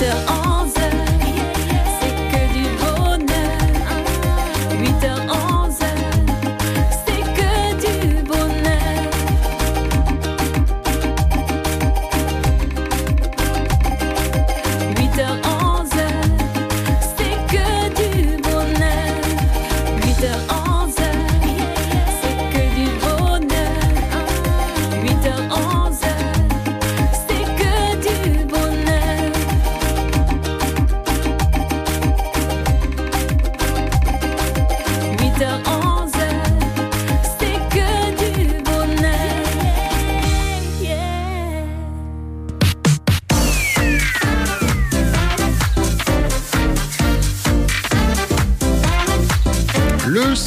still on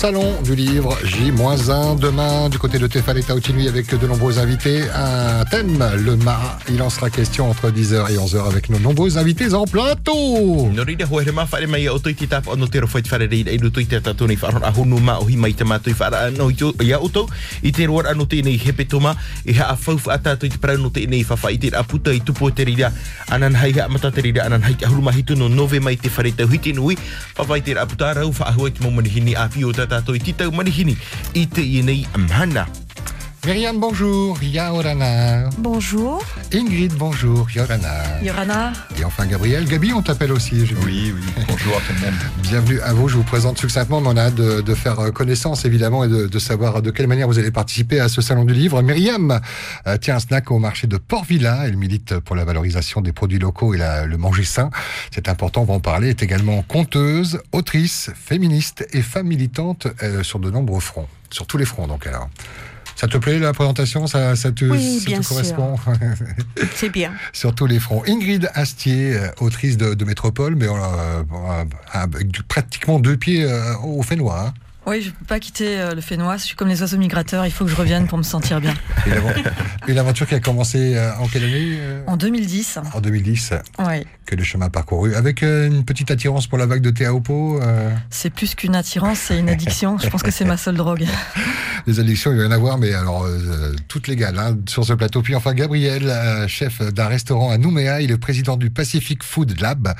Salon du livre J-1 demain du côté de Tefal et avec de nombreux invités. Un thème, le Ma. Il en sera question entre 10h et 11h avec nos nombreux invités en plateau. Tātou i titau manihini i te i amhana. Myriam, bonjour. Yaorana. Bonjour. Ingrid, bonjour. Yorana. Yorana. Et enfin Gabriel. Gabi, on t'appelle aussi. Oui, oui. Bonjour à tout le monde. Bienvenue à vous. Je vous présente succinctement. On a de, de faire connaissance, évidemment, et de, savoir de quelle manière vous allez participer à ce salon du livre. Myriam euh, tient un snack au marché de Port-Villa. Elle milite pour la valorisation des produits locaux et le manger sain. C'est important, on va en parler. Elle est également conteuse, autrice, féministe et femme militante euh, sur de nombreux fronts. Sur tous les fronts, donc, alors. Ça te plaît la présentation? Ça, ça, te, correspond? C'est bien. Sur tous les fronts. Ingrid Astier, euh, autrice de, Métropole, mais euh, pratiquement deux pieds euh, au Fénois. Hein. Oui, je ne peux pas quitter le Fénois. Je suis comme les oiseaux migrateurs. Il faut que je revienne pour me sentir bien. Une aventure qui a commencé en quelle année En 2010. En 2010. Oui. Que le chemin parcouru. Avec une petite attirance pour la vague de Théaopo C'est plus qu'une attirance, c'est une addiction. je pense que c'est ma seule drogue. les addictions, il va y en avoir, mais alors euh, toutes légales hein, sur ce plateau. Puis enfin, Gabriel, euh, chef d'un restaurant à Nouméa, il est président du Pacific Food Lab,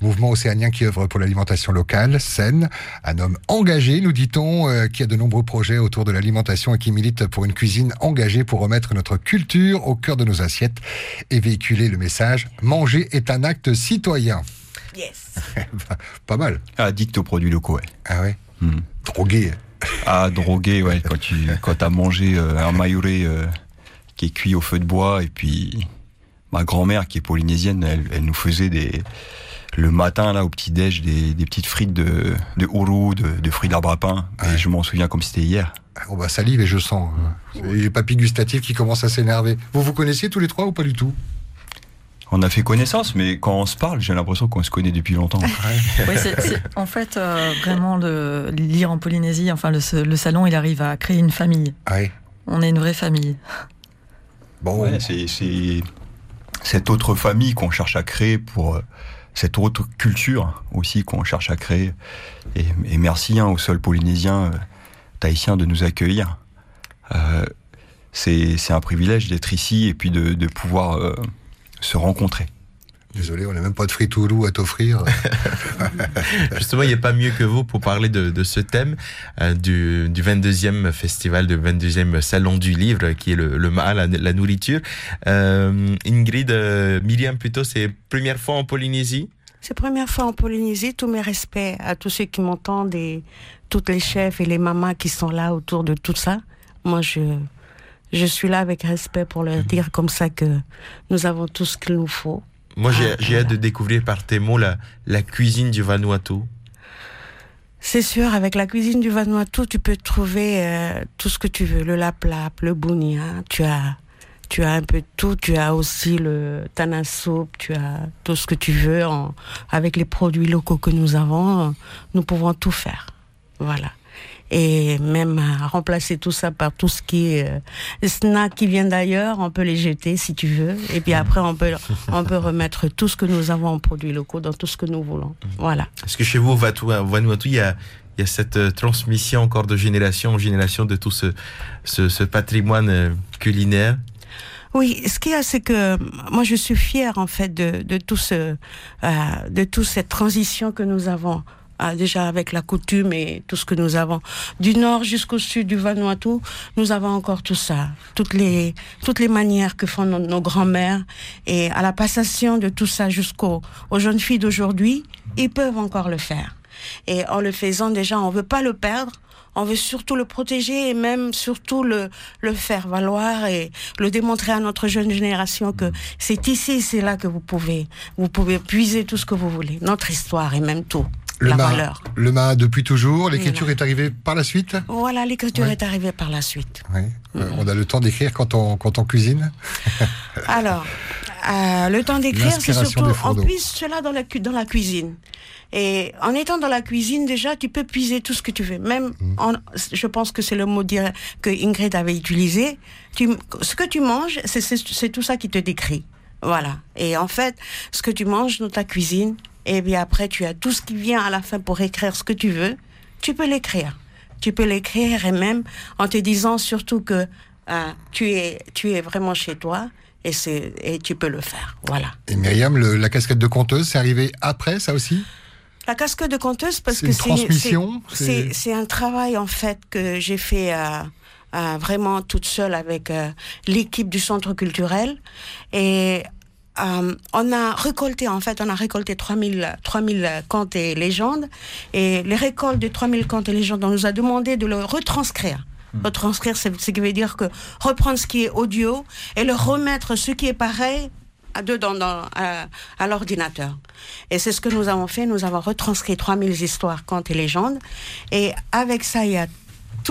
mouvement océanien qui œuvre pour l'alimentation locale, saine. Un homme engagé, nous euh, qui a de nombreux projets autour de l'alimentation et qui milite pour une cuisine engagée pour remettre notre culture au cœur de nos assiettes et véhiculer le message manger est un acte citoyen. Yes. Pas mal. Addict aux produits locaux, ouais. Ah ouais? Hmm. Drogué. Ah, drogué, ouais, quand tu quand as mangé euh, un maïoré euh, qui est cuit au feu de bois, et puis ma grand-mère, qui est polynésienne, elle, nous faisait des le matin, là, au petit-déj, des, petites frites de, de ourou, de, fruits d'arbre à pain. Et je m'en souviens comme c'était hier. On va salive et je sens. Euh, les papilles gustatives qui commencent à s'énerver. Vous vous connaissiez tous les trois ou pas du tout? On a fait connaissance, mais quand on se parle, j'ai l'impression qu'on se connaît depuis longtemps. en fait, euh, vraiment, le, lire en Polynésie, enfin, le, salon, il arrive à créer une famille. On est une vraie famille. Bon, c'est cette autre famille qu'on cherche à créer pour euh, cette autre culture aussi qu'on cherche à créer. Et, merci hein, au sol polynésien, euh, de nous accueillir. Euh, c'est un privilège d'être ici et puis de, de pouvoir se rencontrer. Désolé, on n'a même pas de fritoulou à t'offrir. Justement, il n'y a pas mieux que vous pour parler de, ce thème euh, du, 22e festival, du 22e salon du livre, qui est le, le la, la, nourriture. Euh, Ingrid, euh, Myriam plutôt, c'est première fois en Polynésie? C'est première fois en Polynésie. Tous mes respects à tous ceux qui m'entendent et toutes les chefs et les mamans qui sont là autour de tout ça. Moi, je, je suis là avec respect pour leur dire comme ça que nous avons tout ce qu'il nous faut. Moi, j'ai hâte de découvrir par tes mots la, la cuisine du Vanuatu. C'est sûr, avec la cuisine du Vanuatu, tu peux trouver euh, tout ce que tu veux, le laplap, le bounia, tu as tu as un peu de tout, tu as aussi le tanasoup, tu as tout ce que tu veux avec les produits locaux que nous avons, nous pouvons tout faire. Voilà et même remplacer tout ça par tout ce qui est euh, snack qui vient d'ailleurs, on peut les jeter si tu veux. Et puis après, on peut, on peut remettre tout ce que nous avons en produits locaux dans tout ce que nous voulons. Voilà. Est-ce que chez vous, au Vanuatu, il y a, il y a cette euh, transmission encore de génération en génération de tout ce, ce, ce patrimoine euh, culinaire? Oui, ce qu'il y a, c'est que moi, je suis fière en fait de, de tout ce, euh, de toute cette transition que nous avons. Euh, déjà avec la coutume et tout ce que nous avons. Du nord jusqu'au sud du Vanuatu, nous avons encore tout ça. Toutes les, toutes les manières que font nos, nos grands-mères. Et à la passation de tout ça jusqu'aux aux jeunes filles d'aujourd'hui, ils peuvent encore le faire. Et en le faisant déjà, on veut pas le perdre on veut surtout le protéger et même surtout le, le faire valoir et le démontrer à notre jeune génération que c'est ici, c'est là que vous pouvez, vous pouvez puiser tout ce que vous voulez, notre histoire et même tout. Le la ma, valeur. le ma depuis toujours, l'écriture est arrivée par la suite Voilà, l'écriture est arrivée par la suite. Oui. Euh, on a le temps d'écrire quand on, quand on cuisine Alors, euh, le temps d'écrire, c'est surtout, on puise cela dans la, dans la cuisine. Et en étant dans la cuisine, déjà, tu peux puiser tout ce que tu veux. Même, mmh. en, je pense que c'est le mot dire que Ingrid avait utilisé. Tu, ce que tu manges, c'est tout ça qui te décrit. Voilà. Et en fait, ce que tu manges dans ta cuisine, et bien après, tu as tout ce qui vient à la fin pour écrire ce que tu veux. Tu peux l'écrire. Tu peux l'écrire et même en te disant surtout que euh, tu es, tu es vraiment chez toi et et tu peux le faire. Voilà. Et Myriam, le, la casquette de conteuse, c'est arrivé après ça aussi? La casquette de conteuse parce que c'est c'est un travail en fait que j'ai fait. Euh, euh, vraiment toute seule avec l'équipe du centre culturel et euh, on a récolté, en fait, on a récolté 3000, 3000 contes et légendes. Et les récoltes de 3000 contes et légendes, on nous a demandé de le retranscrire. Hmm. Retranscrire, c'est ce qui veut dire que reprendre ce qui est audio et le remettre ce qui est pareil dedans dans, à, à l'ordinateur. Et c'est ce que nous avons fait. Nous avons retranscrit 3000 histoires, contes et légendes. Et avec ça, il y a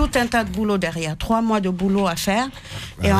tout un tas de boulot derrière, trois mois de boulot à faire. Bah et oui.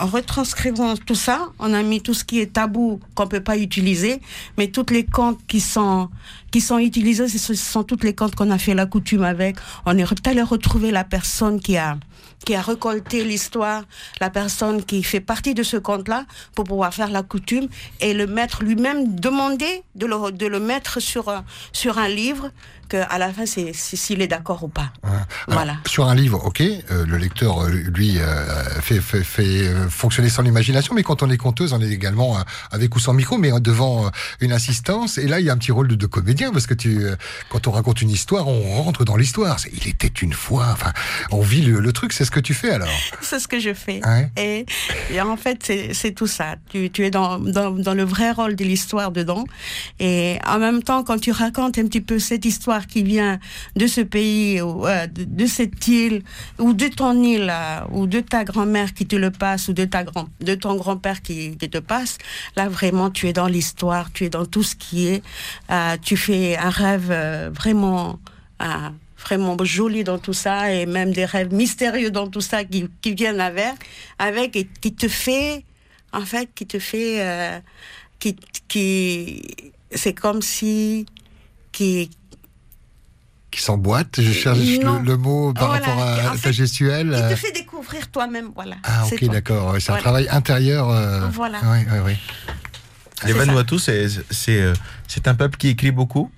en, en, retranscrivant tout ça, on a mis tout ce qui est tabou qu'on peut pas utiliser, mais toutes les comptes qui sont qui sont utilisés, ce sont toutes les comptes qu'on a fait la coutume avec. On est allé retrouver la personne qui a qui a récolté l'histoire, la personne qui fait partie de ce conte-là, pour pouvoir faire la coutume et le mettre lui-même demander de le, de le mettre sur, sur un livre à la fin, c'est s'il est d'accord ou pas. Ouais. voilà. Alors, sur un livre, ok, euh, le lecteur, lui, euh, fait, fait, fait, fonctionner son imagination, mais quand on est conteuse, on est également euh, avec ou sans micro, mais devant une assistance. Et là, il y a un petit rôle de, de comédien, parce que tu, quand on raconte une histoire, on rentre dans l'histoire. Il était une fois, enfin, on vit le, le truc, c'est ce que tu fais alors? C'est ce que je fais. Ouais? Et, et, en fait, c'est tout ça. Tu, tu es dans, dans, dans le vrai rôle de l'histoire dedans. Et en même temps, quand tu racontes un petit peu cette histoire qui vient de ce pays, ou, euh, de, cette île, ou de ton île, euh, ou de ta grand-mère qui te le passe, ou de, ta grand, de ton grand-père qui, te passe, là vraiment tu es dans l'histoire, tu es dans tout ce qui est, euh, tu fais un rêve vraiment vraiment joli dans tout ça et même des rêves mystérieux dans tout ça qui, qui viennent avec, avec et qui te fait, en fait, qui te fait, qui, qui, c'est comme si, qui, qui s'emboîte. Je cherche le, le, mot par voilà. rapport à, en ta gestuelle. Il te fait découvrir toi-même, voilà. Ah ok, d'accord. C'est voilà. un travail intérieur. Euh... Voilà. Oui, oui, oui. Les Vanuatu, c'est c'est un peuple qui écrit beaucoup?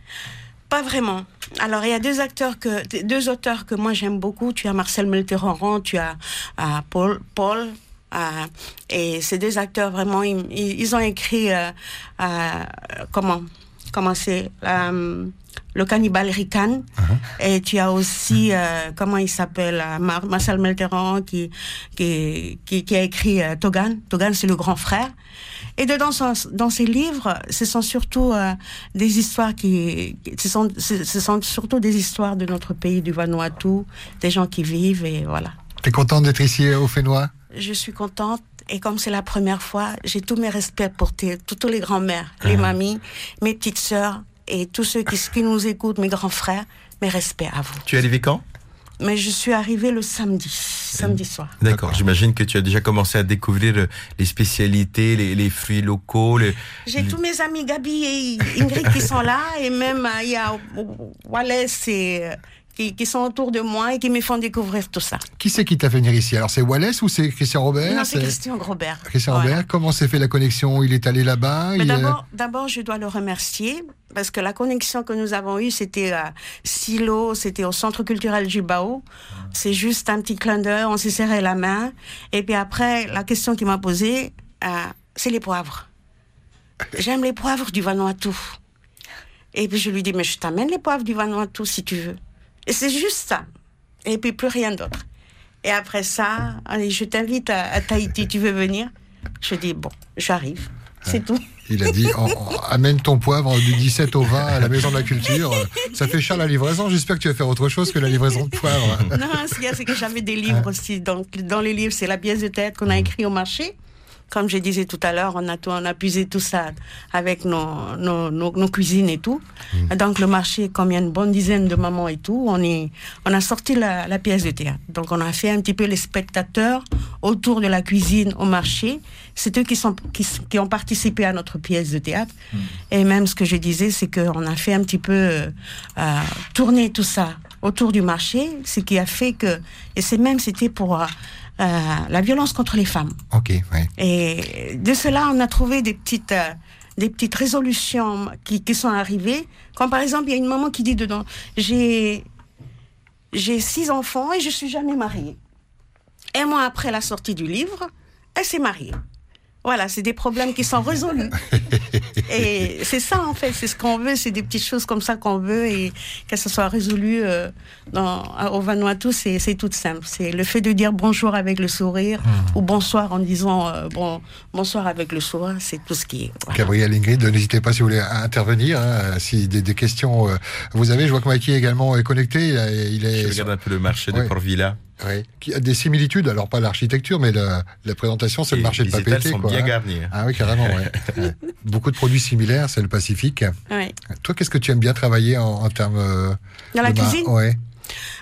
Pas vraiment. Alors il y a deux acteurs que deux auteurs que moi j'aime beaucoup. Tu as Marcel Melteroran, tu as uh, Paul Paul. Uh, et ces deux acteurs vraiment ils, ils ont écrit uh, comment comment c'est um, le cannibale Rican. Uh -huh. Et tu as aussi, euh, comment il s'appelle, Mar Marcel Melteran qui, qui, qui, qui, a écrit euh, Togan. Togan, c'est le grand frère. Et dedans, dans ces livres, ce sont surtout euh, des histoires qui, ce sont, ce sont surtout des histoires de notre pays, du Vanuatu, des gens qui vivent et voilà. T'es contente d'être ici au Fénois? Je suis contente. Et comme c'est la première fois, j'ai tous mes respects pour tes, toutes les grands-mères, les mamies, mes petites sœurs, et tous ceux qui, qui, nous écoutent, mes grands frères, mes respects à vous. Tu es arrivé quand? Mais je suis arrivée le samedi, samedi soir. D'accord. J'imagine que tu as déjà commencé à découvrir les spécialités, les, les fruits locaux. J'ai tous mes amis Gabi et Ingrid qui sont là, et même il y a Wallace et qui, sont autour de moi et qui me font découvrir tout ça. Qui c'est qui t'a fait venir ici? Alors c'est Wallace ou c'est Christian Robert? Non, c'est Christian Robert. Christian Robert, comment s'est fait la connexion? Il est allé là-bas D'abord, je dois le remercier parce que la connexion que nous avons eue, c'était à Silo, c'était au Centre culturel Jubao. C'est juste un petit clin d'œil, on s'est serré la main. Et puis après, la question qu'il m'a posée, euh, c'est les poivres. J'aime les poivres du Vanuatu. Et puis je lui dis, mais je t'amène les poivres du Vanuatu si tu veux. Et c'est juste ça. Et puis plus rien d'autre. Et après ça, allez, je t'invite à, Tahiti, tu veux venir? Je dis, bon, j'arrive. C'est tout. Il a dit amène ton poivre du 17 au 20 à la maison de la culture. Ça fait cher la livraison. J'espère que tu vas faire autre chose que la livraison de poivre. Non, ce qu'il y a, c'est que j'avais des livres aussi. Donc, dans les livres, c'est la pièce de tête qu'on a écrit au marché comme je disais tout à l'heure, on a, on a puisé tout ça avec nos, nos, nos, cuisines et tout. Mm. Donc le marché, comme il y a une bonne dizaine de mamans et tout, on, est, on a sorti la, la, pièce de théâtre. Donc on a fait un petit peu les spectateurs autour de la cuisine au marché. C'est eux qui, sont, qui, qui, ont participé à notre pièce de théâtre. Mm. Et même ce que je disais, c'est qu'on a fait un petit peu euh, tourner tout ça autour du marché, ce qui a fait que, et c'est même, c'était pour... Euh, la violence contre les femmes. Ok, Et de cela, on a trouvé des petites, euh, des petites résolutions qui, qui, sont arrivées. Comme par exemple, il y a une maman qui dit dedans, j'ai, j'ai six enfants et je suis jamais mariée. Un mois après la sortie du livre, elle s'est mariée. Voilà, c'est des problèmes qui sont résolus. et c'est ça, en fait, c'est ce qu'on veut, c'est des petites choses comme ça qu'on veut et que ça soit résolu euh, dans, au Vanuatu, c'est tout simple. C'est le fait de dire bonjour avec le sourire mmh. ou bonsoir en disant euh, bon, bonsoir avec le sourire, c'est tout ce qui est. Gabriel Ingrid, n'hésitez pas si vous voulez intervenir, hein, si des, des, questions euh, vous avez. Je vois que Mikey également est connecté. Il, est, Je regarde un peu le marché de Port-Villa. Oui, qui a des similitudes, alors pas l'architecture, mais la, la présentation, c'est le marché de papier. Les sont bien hein. garnis. Ah oui, carrément, ouais. Beaucoup de produits similaires, c'est le Pacifique. Oui. Toi, qu'est-ce que tu aimes bien travailler en, en termes euh, Dans la cuisine ouais.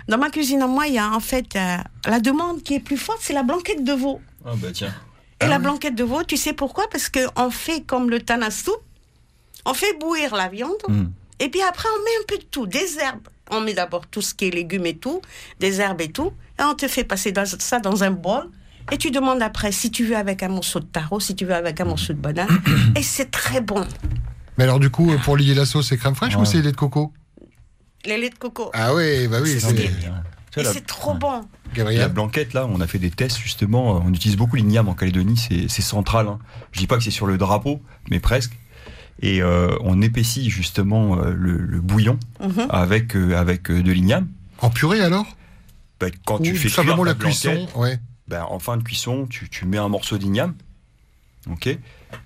Dans ma cuisine, moi, il y a en fait euh, la demande qui est plus forte, c'est la blanquette de veau. Ah bah tiens. Et la blanquette de veau, tu sais pourquoi? Parce qu'on fait comme le tanasu, on fait bouillir la viande, hmm. et puis après on met un peu de tout, des herbes. On met d'abord tout ce qui est légumes et tout, des herbes et tout, et on te fait passer ça dans un bol. Et tu demandes après si tu veux avec un morceau de taro, si tu veux avec un morceau de banane. et c'est très bon. Mais alors, du coup, pour lier la sauce, c'est crème fraîche ou c'est lait de coco Les laits de coco. Ah oui, bah oui. Et c'est trop bon. La blanquette, là, on a fait des tests justement. On utilise beaucoup l'igname en Calédonie, c'est central. Hein. Je dis pas que c'est sur le drapeau, mais presque. Et euh, on épaissit justement euh, le, bouillon mhm. avec, euh, avec de l'igname. En purée alors? Ben, quand tu fais simplement la cuisson, ouais. ben, en fin de cuisson, tu, tu mets un morceau d'igname, ok?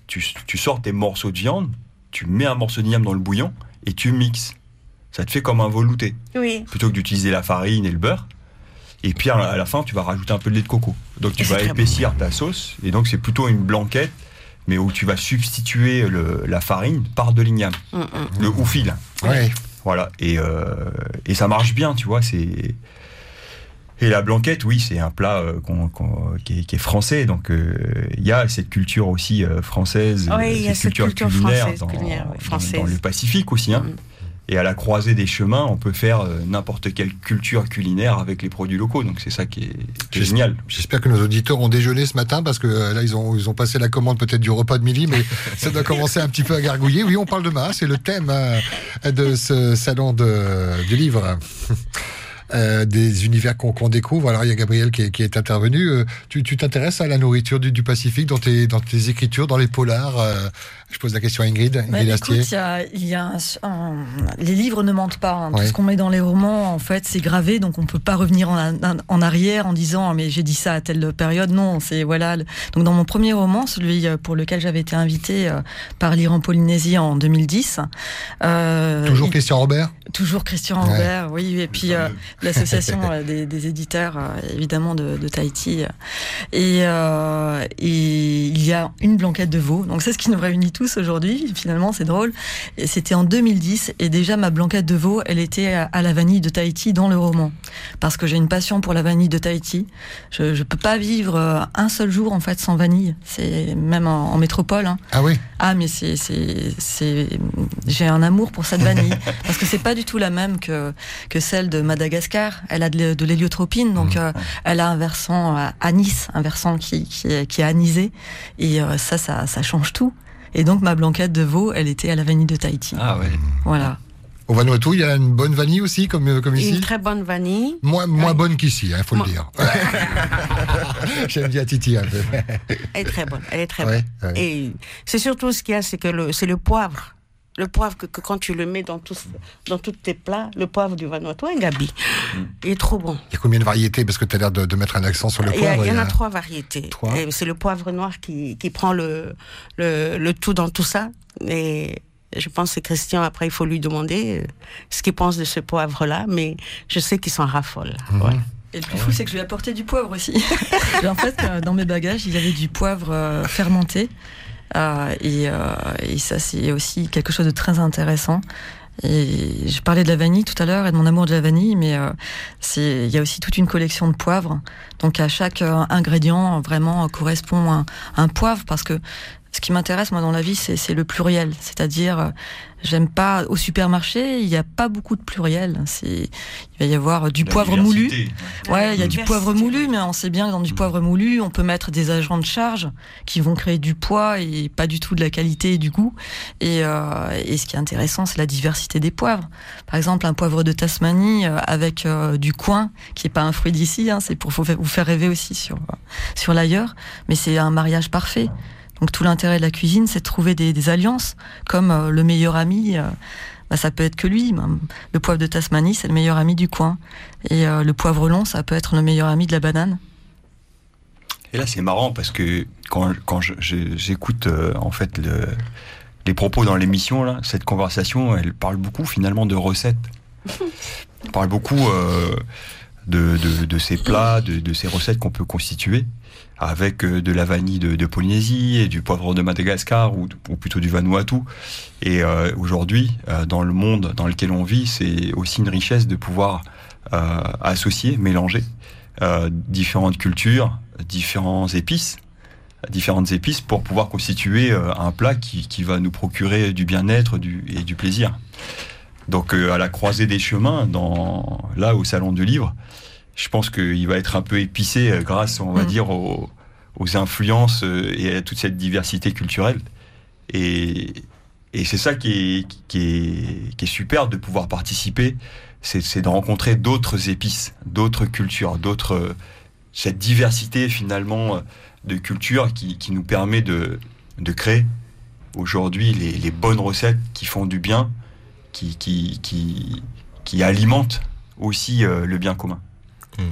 Tu, tu, sors tes morceaux de viande, tu mets un morceau d'igname dans le bouillon et tu mixes. Ça te fait comme un velouté. Oui. Plutôt que d'utiliser la farine et le beurre. Et puis à la fin, tu vas rajouter un peu de lait de coco. Donc tu vas épaissir ta sauce. Et donc c'est plutôt une blanquette, mais où tu vas substituer le, la farine par de l'igname. Mm, mm. Le oufil. Ouais. Voilà. Et, euh, et ça marche bien, tu vois. C'est et la blanquette, oui, c'est un plat euh, qui, est, français, donc euh, il y a cette culture aussi euh, française, cette, culture, culinaire, dans, dans, le Pacifique aussi. Hein. Mm. Et à la croisée des chemins, on peut faire n'importe quelle culture culinaire avec les produits locaux. Donc c'est ça qui est, génial. J'espère que nos auditeurs ont déjeuné ce matin parce que là ils ont ils ont passé la commande peut-être du repas de midi, mais ça doit commencer un petit peu à gargouiller. Oui, on parle de main, c'est le thème de ce salon de, du livre. Euh, des univers qu'on découvre. Alors il y a Gabriel qui est, intervenu. Euh, tu t'intéresses à la nourriture du, Pacifique dans tes, dans tes écritures, dans les polars euh, Je pose la question à Ingrid. Bah, écoute, y a, les livres ne mentent pas. Hein. Tout ce qu'on met dans les romans, en fait, c'est gravé, donc on peut pas revenir en, arrière en disant mais j'ai dit ça à telle période. Non, c'est voilà. Donc dans mon premier roman, celui pour lequel j'avais été invité par lire en Polynésie en 2010. Toujours Christian Robert? Toujours Christian Robert, oui. Et puis l'association euh, des, des, éditeurs, euh, évidemment, de, de Tahiti. Et, euh, et, il y a une blanquette de veau. Donc c'est ce qui nous réunit tous aujourd'hui. Finalement, c'est drôle. Et c'était en 2010. Et déjà, ma blanquette de veau, elle était à la vanille de Tahiti dans le roman. Parce que j'ai une passion pour la vanille de Tahiti. Je ne peux pas vivre un seul jour, en fait, sans vanille. C'est même en, métropole. Hein. Ah oui Ah, mais c'est, c'est, c'est, j'ai un amour pour cette vanille parce que c'est pas du tout la même que que celle de Madagascar. Elle a de, l'héliotropine, donc mmh. euh, elle a un versant à anis, un versant qui qui est, qui est anisé, et euh, ça, ça, ça change tout. Et donc ma blanquette de veau, elle était à la vanille de Tahiti. Ah ouais. Voilà. Au Vanuatu, il y a une bonne vanille aussi, comme, euh, comme ici Une très bonne vanille. Moins, moins bonne qu'ici, il hein, faut le dire. J'aime bien Titi un peu. elle est très bonne, elle est très bonne. Et c'est surtout ce qu'il y a, c'est que le, c'est le poivre. Le poivre que, quand tu le mets dans, tous, dans tous tes plats, le poivre du Vanuatu, gabi, mm. il est trop bon. Il y a combien de variétés Parce que tu as l'air de, mettre un accent sur le poivre. Il y, en a, trois variétés. C'est le poivre noir qui, qui prend le, le, le tout dans tout ça. Et je pense que Christian, après, il faut lui demander euh, ce qu'il pense de ce poivre-là, mais je sais qu'il s'en raffole. Mhm. Et le plus fou, c'est que je lui ai apporté du poivre aussi. en fait, euh, dans mes bagages, il y avait du poivre euh, fermenté. Et, et, ça, c'est aussi quelque chose de très intéressant. Et je parlais de la vanille tout à l'heure et de mon amour de la vanille, mais c'est il y a aussi toute une collection de poivres. Donc à chaque ingrédient vraiment correspond un, un poivre parce que ce qui m'intéresse moi dans la vie, c'est le pluriel, c'est-à-dire euh, j'aime pas au supermarché, il n'y a pas beaucoup de pluriel. C'est il va y avoir du poivre moulu. Ouais, il y a du poivre moulu, mais on sait bien que dans du mm. poivre moulu, on peut mettre des agents de charge qui vont créer du poids et pas du tout de la qualité et du goût. Et, euh, et ce qui est intéressant, c'est la diversité des poivres. Par exemple, un poivre de Tasmanie euh, avec du coin, qui est pas un fruit d'ici, hein, c'est pour vous faire rêver aussi sur sur l'ailleurs, mais c'est un mariage parfait. Donc tout l'intérêt de la cuisine, c'est de trouver des, alliances, comme euh, le meilleur ami. Euh, bah, ça peut être que lui. Le poivre de Tasmanie, c'est le meilleur ami du coin. Et euh, le poivre long, ça peut être le meilleur ami de la banane. Et là, c'est marrant parce que quand, quand j'écoute en fait les propos dans l'émission, là, cette conversation, elle parle beaucoup finalement de recettes. elle parle beaucoup de, de, ces plats, de, de ces recettes qu'on peut constituer avec euh, de la vanille de, Polynésie et du poivre de Madagascar ou, plutôt du Vanuatu. Et euh, aujourd'hui, euh, dans le monde dans lequel on vit, c'est aussi une richesse de pouvoir associer, mélanger différentes cultures, différents épices différentes épices pour pouvoir constituer un plat qui, qui, va nous procurer du bien-être et du plaisir. Donc à la croisée des chemins, dans, là au Salon du Livre, je pense qu'il va être un peu épicé euh, grâce, on va mm. dire, aux, influences euh, et à toute cette diversité culturelle. Et, c'est ça qui est, est, super de pouvoir participer, c'est de rencontrer d'autres épices, d'autres cultures, d'autres cette diversité finalement de cultures qui, nous permet de, de créer aujourd'hui les, bonnes recettes qui font du bien, qui, alimentent aussi euh, le bien commun. Mm.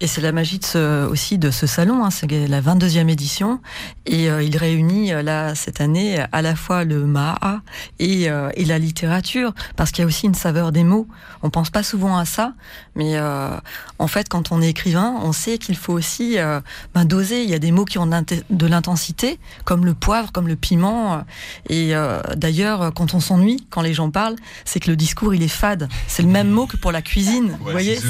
Et c'est la magie de ce, aussi de ce salon, hein, c'est la 22e édition, et euh, il réunit euh, là cette année à la fois le Maha et, euh, et la littérature, parce qu'il y a aussi une saveur des mots. On pense pas souvent à ça, mais en fait, quand on est écrivain, on sait qu'il faut aussi ben, doser. Il y a des mots qui ont de l'intensité, comme le poivre, comme le piment. Et d'ailleurs, quand on s'ennuie, quand les gens parlent, c'est que le discours il est fade. C'est le même mot que pour la cuisine. vous voyez,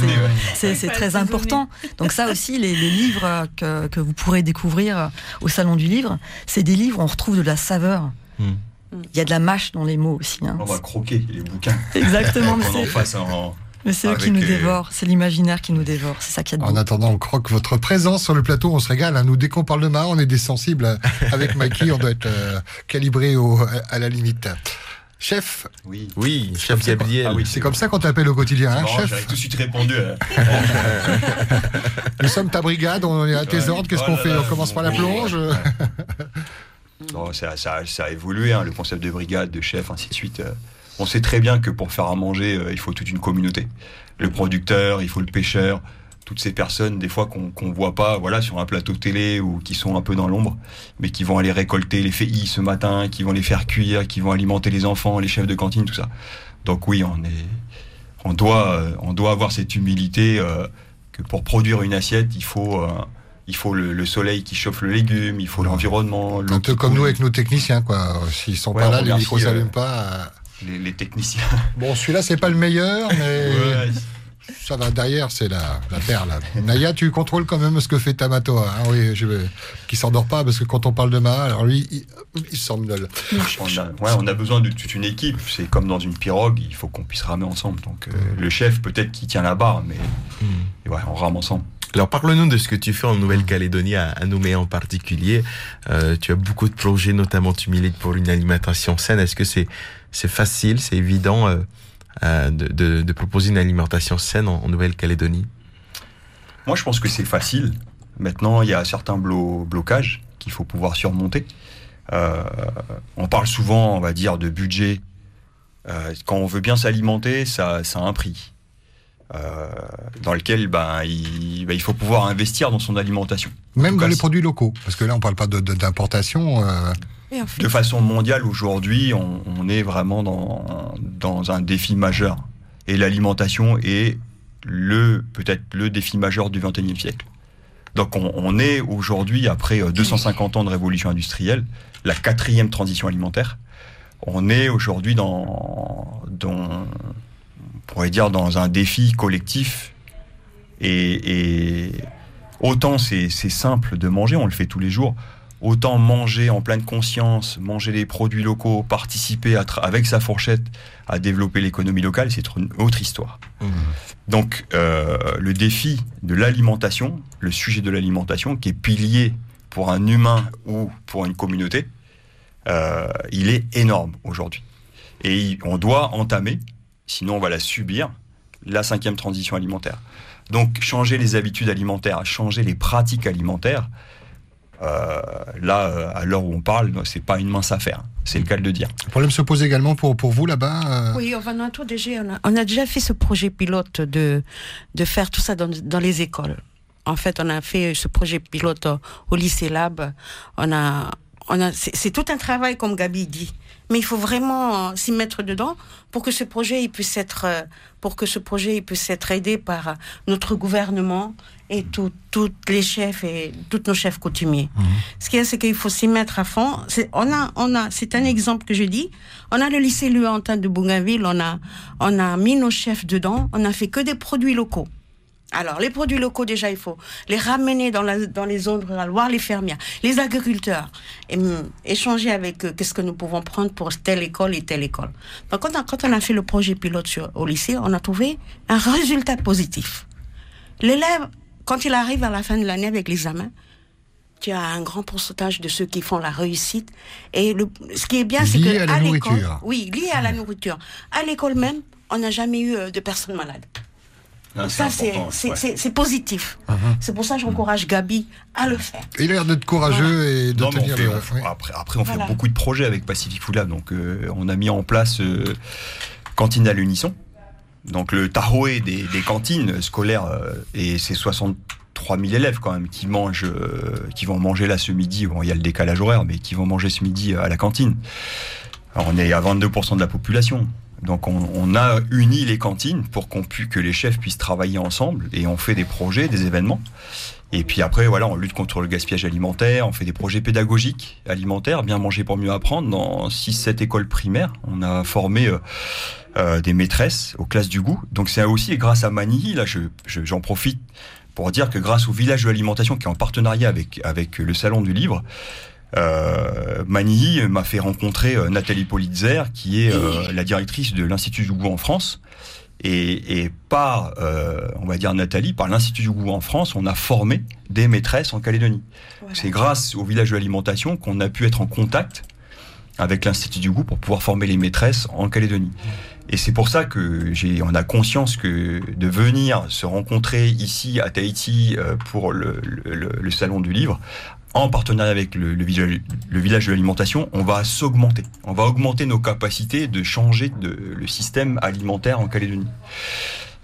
c'est très important. Donc ça aussi, les, livres que, vous pourrez découvrir au Salon du Livre, c'est des livres où on retrouve de la saveur. Hmm. Il y a de la mâche dans les mots aussi. Hein. On va croquer les bouquins. Exactement. mais c'est eux qui nous euh, dévorent, c'est l'imaginaire qui nous dévore, c'est ça qui est En attendant, on croque votre présence sur le plateau, on se régale. Hein. Nous, dès qu'on parle de main, on est des sensibles. Avec Mikey, on doit être euh, calibré au, à la limite. Chef Oui, oui chef Gabriel. Ah oui, c'est comme ça qu'on t'appelle au quotidien, hein, chef J'ai tout de suite répondu. Hein. Nous sommes ta brigade, on est à tes ordres, qu'est-ce qu'on fait On commence par la plonge non, ça, a évolué, hein, le concept de brigade, de chef, ainsi de suite. Euh. On sait très bien que pour faire à manger, euh, il faut toute une communauté. Le producteur, il faut le pêcheur, toutes ces personnes, des fois qu'on ne voit pas, voilà, sur un plateau télé ou qui sont un peu dans l'ombre, mais qui vont aller récolter les féis ce matin, qui vont les faire cuire, qui vont alimenter les enfants, les chefs de cantine, tout ça. Donc oui, on est, on doit, euh, on doit avoir cette humilité euh, que pour produire une assiette, il faut, euh, il faut le, soleil qui chauffe le légume, il faut l'environnement. Un peu comme nous avec nos techniciens, quoi. S'ils sont pas là, les micros s'allument pas. Les, techniciens. Bon, celui-là, c'est pas le meilleur, mais. ça va derrière, c'est la, la perle. Naya, tu contrôles quand même ce que fait Tamato. Hein oui, je, qui s'endort pas parce que quand on parle de Maha, alors lui, il, il somnole. On a, ouais, on a besoin de toute une équipe. C'est comme dans une pirogue, il faut qu'on puisse ramer ensemble. Donc euh, le chef, peut-être qui tient la barre, mais ouais, on rame ensemble. Alors parle-nous de ce que tu fais en Nouvelle-Calédonie, à, à Nouméa en particulier. Euh, tu as beaucoup de projets, notamment tu milites pour une alimentation saine. Est-ce que c'est c'est facile, c'est évident euh, de, de, proposer une alimentation saine en, Nouvelle-Calédonie? Moi, je pense que c'est facile. Maintenant, il y a certains blo blocages qu'il faut pouvoir surmonter. Euh, on parle souvent, on va dire, de budget. Euh, quand on veut bien s'alimenter, ça a un prix. Euh, dans lequel ben, il, ben, il, faut pouvoir investir dans son alimentation. Même dans cas, les produits locaux, parce que là on parle pas d'importation. Euh... De façon mondiale, aujourd'hui, on, on, est vraiment dans, dans un défi majeur. Et l'alimentation est le peut-être le défi majeur du XXIe siècle. Donc on, on est aujourd'hui, après 250 ans de révolution industrielle, la quatrième transition alimentaire. On est aujourd'hui dans, dans pourrait dire dans un défi collectif et, et autant c'est simple de manger, on le fait tous les jours, autant manger en pleine conscience, manger les produits locaux, participer à avec sa fourchette à développer l'économie locale, c'est une autre histoire. Mmh. Donc euh, le défi de l'alimentation, le sujet de l'alimentation qui est pilier pour un humain ou pour une communauté, euh, il est énorme aujourd'hui. Et on doit entamer sinon on va la subir, la cinquième transition alimentaire. Donc changer les habitudes alimentaires, changer les pratiques alimentaires, euh, là, à l'heure où on parle, c'est pas une mince affaire. C'est le cas de le dire. Le problème se pose également pour, pour vous là-bas euh... Oui, Vanuatu, déjà, on a, on a, déjà fait ce projet pilote de, de faire tout ça dans, dans les écoles. En fait, on a fait ce projet pilote au lycée Lab. On a, on a, c'est tout un travail, comme Gabi dit mais il faut vraiment s'y mettre dedans pour que ce projet il puisse être pour que ce projet il puisse être aidé par notre gouvernement et tous les chefs et tous nos chefs coutumiers. Mmh. Ce qu'il y a, c'est qu'il faut s'y mettre à fond. On a, on a, c'est un exemple que je dis. On a le lycée Luantin de Bougainville, on a, on a mis nos chefs dedans. On a fait que des produits locaux. Alors, les produits locaux, déjà, il faut les ramener dans, la, dans les zones rurales, voir les fermiers, les agriculteurs, et échanger avec eux qu'est-ce que nous pouvons prendre pour telle école et telle école? Donc, quand on, quand on a fait le projet pilote sur, au lycée, on a trouvé un résultat positif. L'élève, quand il arrive à la fin de l'année avec l'examen, tu as un grand pourcentage de ceux qui font la réussite. Et le, ce qui est bien, c'est que à, à l'école, oui, lié à la nourriture. À l'école même, on n'a jamais eu de personnes malades. Ah, ça, c'est ouais. positif. Uh -huh. C'est pour ça que j'encourage Gabi à le faire. Il a l'air d'être courageux voilà. et de non, tenir fait, le... fait, après, après, on voilà. fait beaucoup de projets avec Pacific Food Lab. Donc, euh, on a mis en place euh, cantine à l'unisson. Donc, le tahoe des, des cantines scolaires, euh, et c'est 63 000 élèves quand même qui mangent, euh, qui vont manger là ce midi. Bon, il y a le décalage horaire, mais qui vont manger ce midi à la cantine. Alors, on est à 22% de la population. Donc on, on, a uni les cantines pour qu'on puisse que les chefs puissent travailler ensemble et on fait des projets, des événements. Et puis après voilà, on lutte contre le gaspillage alimentaire, on fait des projets pédagogiques alimentaires, bien manger pour mieux apprendre dans 6 7 écoles primaires. On a formé euh, euh, des maîtresses aux classes du goût. Donc c'est aussi grâce à Manille là je j'en je, profite pour dire que grâce au village de l'alimentation qui est en partenariat avec avec le salon du livre euh, Manilly m'a fait rencontrer euh, Nathalie Politzer, qui est euh, la directrice de l'Institut du goût en France. Et, et par, euh, on va dire Nathalie, par l'Institut du goût en France, on a formé des maîtresses en Calédonie. Voilà. C'est grâce au village de l'alimentation qu'on a pu être en contact avec l'Institut du goût pour pouvoir former les maîtresses en Calédonie. Et c'est pour ça que j'ai, on a conscience que de venir se rencontrer ici à Tahiti pour le, le, le, salon du livre, en partenariat avec le, village, de l'alimentation, on va s'augmenter. On va augmenter nos capacités de changer le système alimentaire en Calédonie.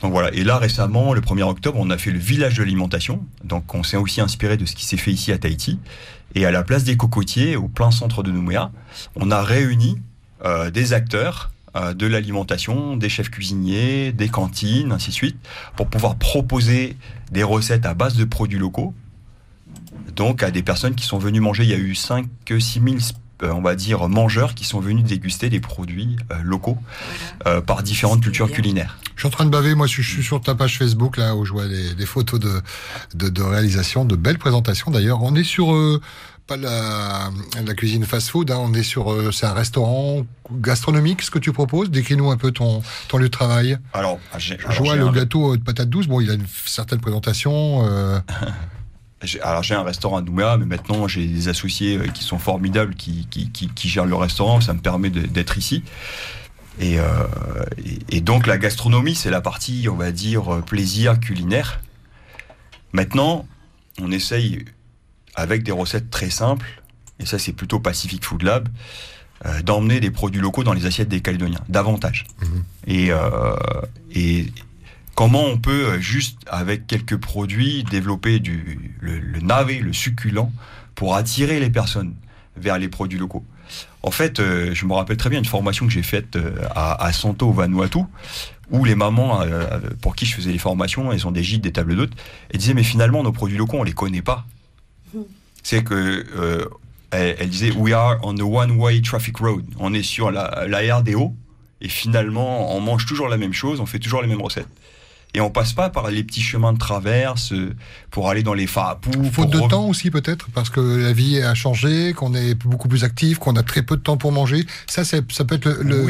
Donc voilà. Et là, récemment, le 1er octobre, on a fait le village de l'alimentation. Donc on s'est aussi inspiré de ce qui s'est fait ici à Tahiti. Et à la place des cocotiers, au plein centre de Nouméa, on a réuni euh, des acteurs euh, de l'alimentation, des chefs cuisiniers, des cantines, ainsi de suite, pour pouvoir proposer des recettes à base de produits locaux donc à des personnes qui sont venues manger. Il y a eu 5 6 000 on va dire, mangeurs qui sont venus déguster des produits locaux par différentes cultures culinaires. Je suis en train de baver, moi je suis sur ta page Facebook là où je vois des, photos de, de, réalisation, de belles présentations d'ailleurs. On est sur pas la, la cuisine fast-food, hein. on est sur, euh, c'est un restaurant gastronomique, ce que tu proposes? Décris-nous un peu ton, ton lieu de travail. Alors, je vois le gâteau de patate douce. Bon, il a une certaine présentation. Euh... alors j'ai un restaurant à Nouméa, mais maintenant j'ai des associés euh, qui sont formidables, qui, qui, qui, gèrent le restaurant. Ça me permet d'être ici. Et, euh, et, et, donc la gastronomie, c'est la partie, on va dire, plaisir culinaire. Maintenant, on essaye avec des recettes très simples, et ça c'est plutôt Pacific Food Lab, euh, d'emmener des produits locaux dans les assiettes des Calédoniens, davantage. Mhm. Et, euh, et comment on peut euh, juste avec quelques produits développer le, navet, le succulent, pour attirer les personnes vers les produits locaux? En fait, je me rappelle très bien une formation que j'ai faite à, à, Santo, Vanuatu, où les mamans pour qui je faisais les formations, elles ont des gîtes, des tables d'hôtes, et disaient mais finalement nos produits locaux on les connaît pas c'est que euh, elle, disait We are on the one-way traffic road. On est sur la, la RDO et finalement on mange toujours la même chose, on fait toujours les mêmes recettes et on passe pas par les petits chemins de traverse euh, pour aller dans les farapous. Faute de temps aussi peut-être parce que la vie a changé, qu'on est beaucoup plus actif, qu'on a très peu de temps pour manger. Ça, ça peut être le,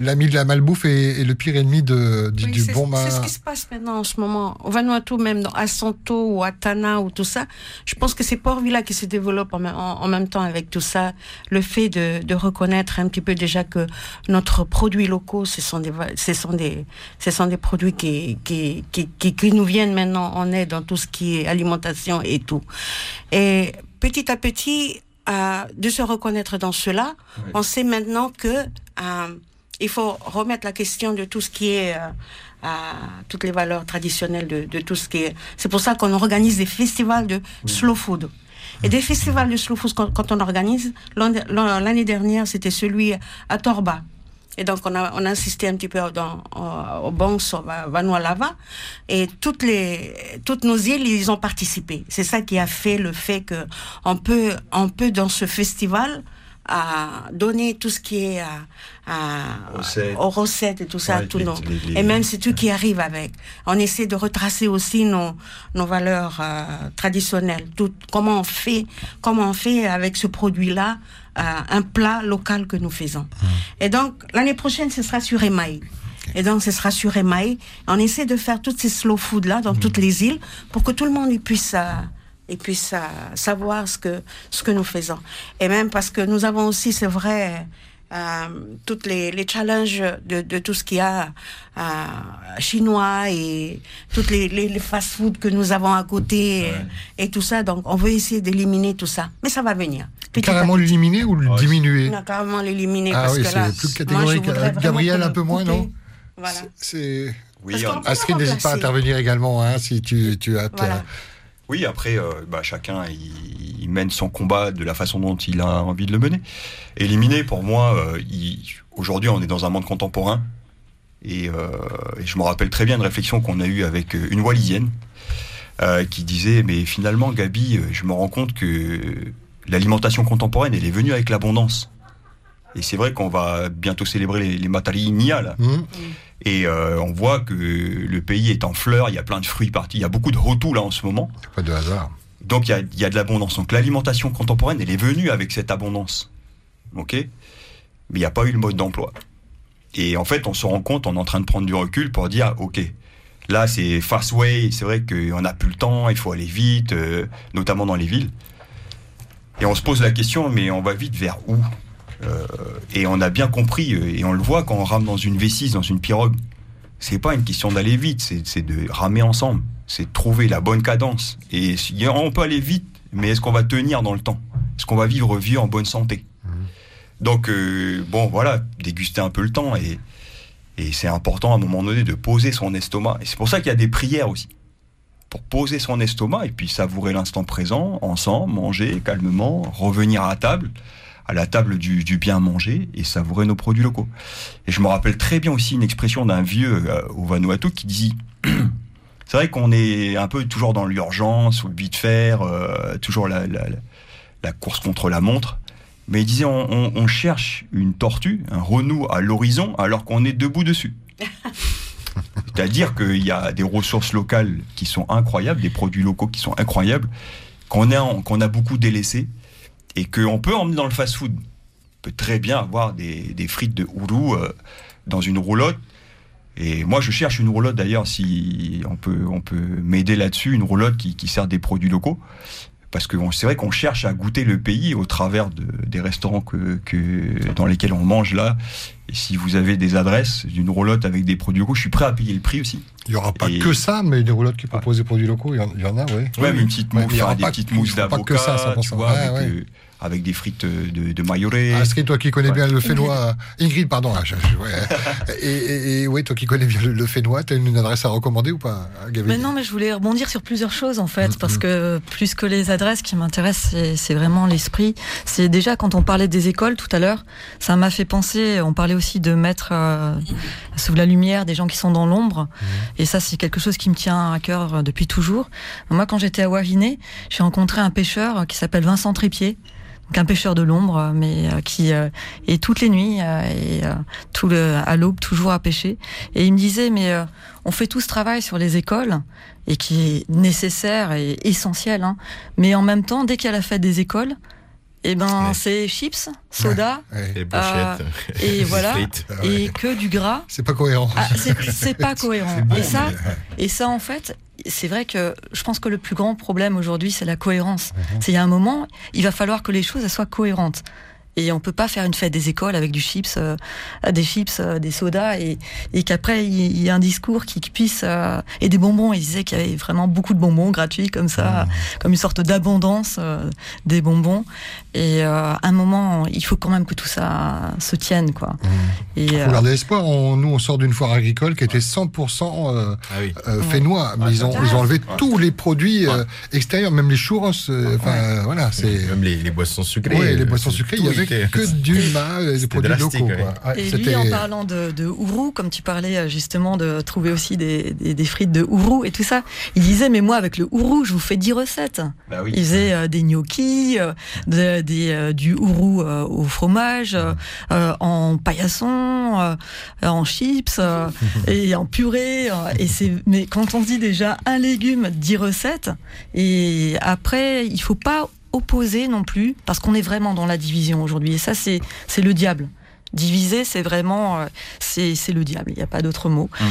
l'ami de la malbouffe et, le pire ennemi de, du, oui, bon C'est ce qui se passe maintenant en ce moment. Au Vanuatu, même dans, à Santo ou à Tana ou tout ça, je pense que c'est Port-Villa qui se développe en, en, même temps avec tout ça. Le fait de, de, reconnaître un petit peu déjà que notre produits locaux, ce sont des, ce sont des, ce sont des produits qui, qui qui, qui, nous viennent maintenant en aide dans tout ce qui est alimentation et tout. Et petit à petit, euh, de se reconnaître dans cela, on sait maintenant que euh, il faut remettre la question de tout ce qui est euh, toutes les valeurs traditionnelles de, de, tout ce qui est. C'est pour ça qu'on organise des festivals de slow food. Et des festivals de slow food quand, quand on organise. L'année dernière, c'était celui à Torba, et donc, on a, on a insisté un petit peu dans, au, au Banque Vanualava. Et toutes les, toutes nos îles, ils ont participé. C'est ça qui a fait le fait que on peut, on peut dans ce festival, à donner tout ce qui est à, à aux recettes et tout ça, tout nos, et même c'est tout qui arrive avec. On essaie de retracer aussi nos, nos valeurs euh, traditionnelles, tout, comment on fait, comment on fait avec ce produit-là euh, un plat local que nous faisons. Mmh. Et donc l'année prochaine, ce sera sur Email. Et donc, ce sera sur Email. On essaie de faire toutes ces slow food là dans mmh. toutes les îles pour que tout le monde y puisse euh, et puisse savoir ce que, ce que nous faisons. Et même parce que nous avons aussi, c'est vrai, euh, toutes les, les challenges de, de tout ce qu'il y a euh, chinois et toutes les, les, les fast-food que nous avons à côté et, tout ça. Donc, on veut essayer d'éliminer tout ça. Mais ça va venir. Carrément l'éliminer ou le diminuer? Non, carrément l'éliminer. Ah oui, c'est plus catégorique. Gabriel, un peu moins, non? Voilà. C'est... Oui, Astrid, n'hésite pas à intervenir également hein, si tu, tu as... Voilà. Oui, après, euh, bah, chacun il, mène son combat de la façon dont il a envie de le mener. Éliminer, pour moi, euh, aujourd'hui, on est dans un monde contemporain. Et, euh, je me rappelle très bien une réflexion qu'on a eue avec une Wallisienne qui disait Mais finalement, Gabi, je me rends compte que l'alimentation contemporaine, elle est venue avec l'abondance. Et c'est vrai qu'on va bientôt célébrer les, les Matari Nia, là. Mmh. Et euh, on voit que le pays est en fleurs, il y a plein de fruits partis, il y a beaucoup de retoux là en ce moment. Pas de hasard. Donc il y a, il y a de l'abondance. Donc l'alimentation contemporaine, elle est venue avec cette abondance. Ok? Mais il n'y a pas eu le mode d'emploi. Et en fait, on se rend compte, on est en train de prendre du recul pour dire, ok, là c'est fast way, c'est vrai qu'on n'a plus le temps, il faut aller vite, euh, notamment dans les villes. Et on se pose la question, mais on va vite vers où? Et on a bien compris, euh, et on le voit quand on rame dans une V6, dans une pirogue. C'est pas une question d'aller vite, c'est de ramer ensemble. C'est de trouver la bonne cadence. Et on peut aller vite, mais est-ce qu'on va tenir dans le temps? Est-ce qu'on va vivre vie en bonne santé? Mmh. Donc, euh, bon, voilà, déguster un peu le temps. Et, et c'est important à un moment donné de poser son estomac. Et c'est pour ça qu'il y a des prières aussi. Pour poser son estomac et puis savourer l'instant présent, ensemble, manger calmement, revenir à table à la table du, bien manger et savourer nos produits locaux. Et je me rappelle très bien aussi une expression d'un vieux euh, au Vanuatu qui dit c'est vrai qu'on est un peu toujours dans l'urgence ou le vite faire, euh, toujours la, la, course contre la montre. Mais il disait on, cherche une tortue, un renou à l'horizon, alors qu'on est debout dessus. C'est-à-dire qu'il y a des ressources locales qui sont incroyables, des produits locaux qui sont incroyables, qu'on a, qu'on a beaucoup délaissés et qu'on peut emmener dans le fast-food. On peut très bien avoir des, frites de hourou euh, dans une roulotte. Et moi, je cherche une roulotte d'ailleurs, si on peut, on peut m'aider là-dessus, une roulotte qui, qui sert des produits locaux parce que c'est vrai qu'on cherche à goûter le pays au travers de, des restaurants que, que, dans lesquels on mange là. Et si vous avez des adresses d'une roulotte avec des produits locaux, je suis prêt à payer le prix aussi. Il n'y aura pas que ça, mais des roulottes qui proposent des produits locaux, il y en, a, oui. Ouais, mais une petite mousse, des petites mousses d'avocat, tu vois, avec, euh, avec des frites de, de mayoré. Astrid, toi qui connais bien le fénois, Ingrid, pardon, ah, et, et, oui, toi qui connais bien le, le fénois, tu as une adresse à recommander ou pas, Mais non, mais je voulais rebondir sur plusieurs choses en fait, mm, parce mm. que plus que les adresses, qui m'intéressent, c'est vraiment l'esprit. C'est déjà quand on parlait des écoles tout à l'heure, ça m'a fait penser. On parlait aussi de mettre euh, sous la lumière des gens qui sont dans l'ombre, mm. et ça, c'est quelque chose qui me tient à cœur euh, depuis toujours. Moi, quand j'étais à Wariné, j'ai rencontré un pêcheur qui s'appelle Vincent Trépied un pêcheur de l'ombre, mais euh, qui euh, est toutes les nuits euh, et tout le, à l'aube toujours à pêcher. Et il me disait, mais on fait tout ce travail sur les écoles et qui est nécessaire et essentiel, hein. mais en même temps, dès qu'il y a la fête des écoles, et eh ben c'est chips, soda, et, voilà, et que du gras. C'est pas cohérent. Ah, c'est pas cohérent. et ça, et ça en fait, c'est vrai que je pense que le plus grand problème aujourd'hui, c'est la cohérence. C'est il y a un moment, il va falloir que les choses soient cohérentes. Et on peut pas faire une fête des écoles avec du chips, euh, des chips, euh, des sodas, et, et qu'après il y, ait un discours qui puisse euh, et des bonbons. Il disait qu'il y avait vraiment beaucoup de bonbons gratuits comme ça, mmh. comme une sorte d'abondance des bonbons. Et à un moment, il faut quand même que tout ça se tienne, quoi. Mmh. Et faut garder espoir. nous, on sort d'une foire agricole qui était 100% ah oui. fénois, mais ils ont ils ont enlevé tous les produits extérieurs, même les churros. Enfin voilà, c'est même les, boissons sucrées. Oui, les boissons sucrées. Il y avait que du mal, des produits locaux. et lui, en parlant de, de Ourou, comme tu parlais euh, justement de trouver aussi des, des, frites de Ourou et tout ça, il disait mais moi avec le Ourou, je vous fais 10 recettes. Bah il faisait euh, des gnocchis, euh, des, du Ourou au fromage, en paillasson, en chips et en purée. et c'est mais quand on dit déjà un légume, 10 recettes, et après il faut pas opposé non plus, parce qu'on est vraiment dans la division aujourd'hui. Et ça, c'est le diable. Diviser, c'est vraiment, euh, c'est le diable. Il n'y a pas d'autre mot. Mmh.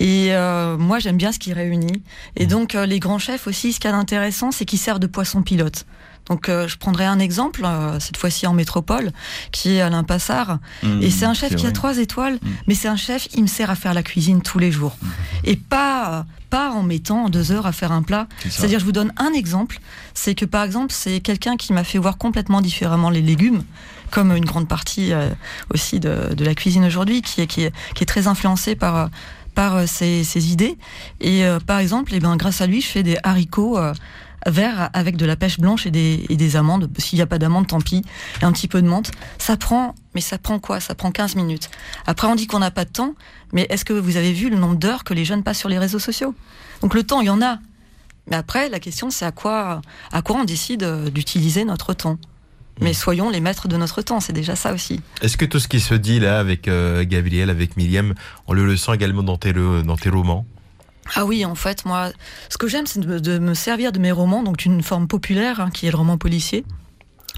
Et euh, moi, j'aime bien ce qui réunit. Et mmh. donc, euh, les grands chefs aussi, ce qui est intéressant, c'est qu'ils servent de poisson pilote. Donc je prendrai un exemple, cette fois-ci en métropole, qui est Alain Passard. Mmh, et c'est un chef qui a trois étoiles, mais c'est un chef, il me sert à faire la cuisine tous les jours. Et pas, pas en mettant deux heures à faire un plat. C'est-à-dire, je vous donne un exemple, c'est que par exemple, c'est quelqu'un qui m'a fait voir complètement différemment les légumes, comme une grande partie euh, aussi de, la cuisine aujourd'hui, qui est, qui, est, qui est très influencée par par ses, idées. Et euh, par exemple, et eh ben, grâce à lui, je fais des haricots euh, verts avec de la pêche blanche et des, et des amandes. S'il n'y a pas d'amandes, tant pis. Et un petit peu de menthe. Ça prend, mais ça prend quoi? Ça prend 15 minutes. Après, on dit qu'on n'a pas de temps. Mais est-ce que vous avez vu le nombre d'heures que les jeunes passent sur les réseaux sociaux? Donc le temps, il y en a. Mais après, la question, c'est à quoi, à quoi on décide euh, d'utiliser notre temps? Mais soyons les maîtres de notre temps, c'est déjà ça aussi. Est-ce que tout ce qui se dit là avec euh, Gabriel, avec Myriam, on le sent également dans tes, dans tes romans? Ah oui, en fait, moi, ce que j'aime, c'est de, me servir de mes romans, donc d'une forme populaire, hein, qui est le roman policier,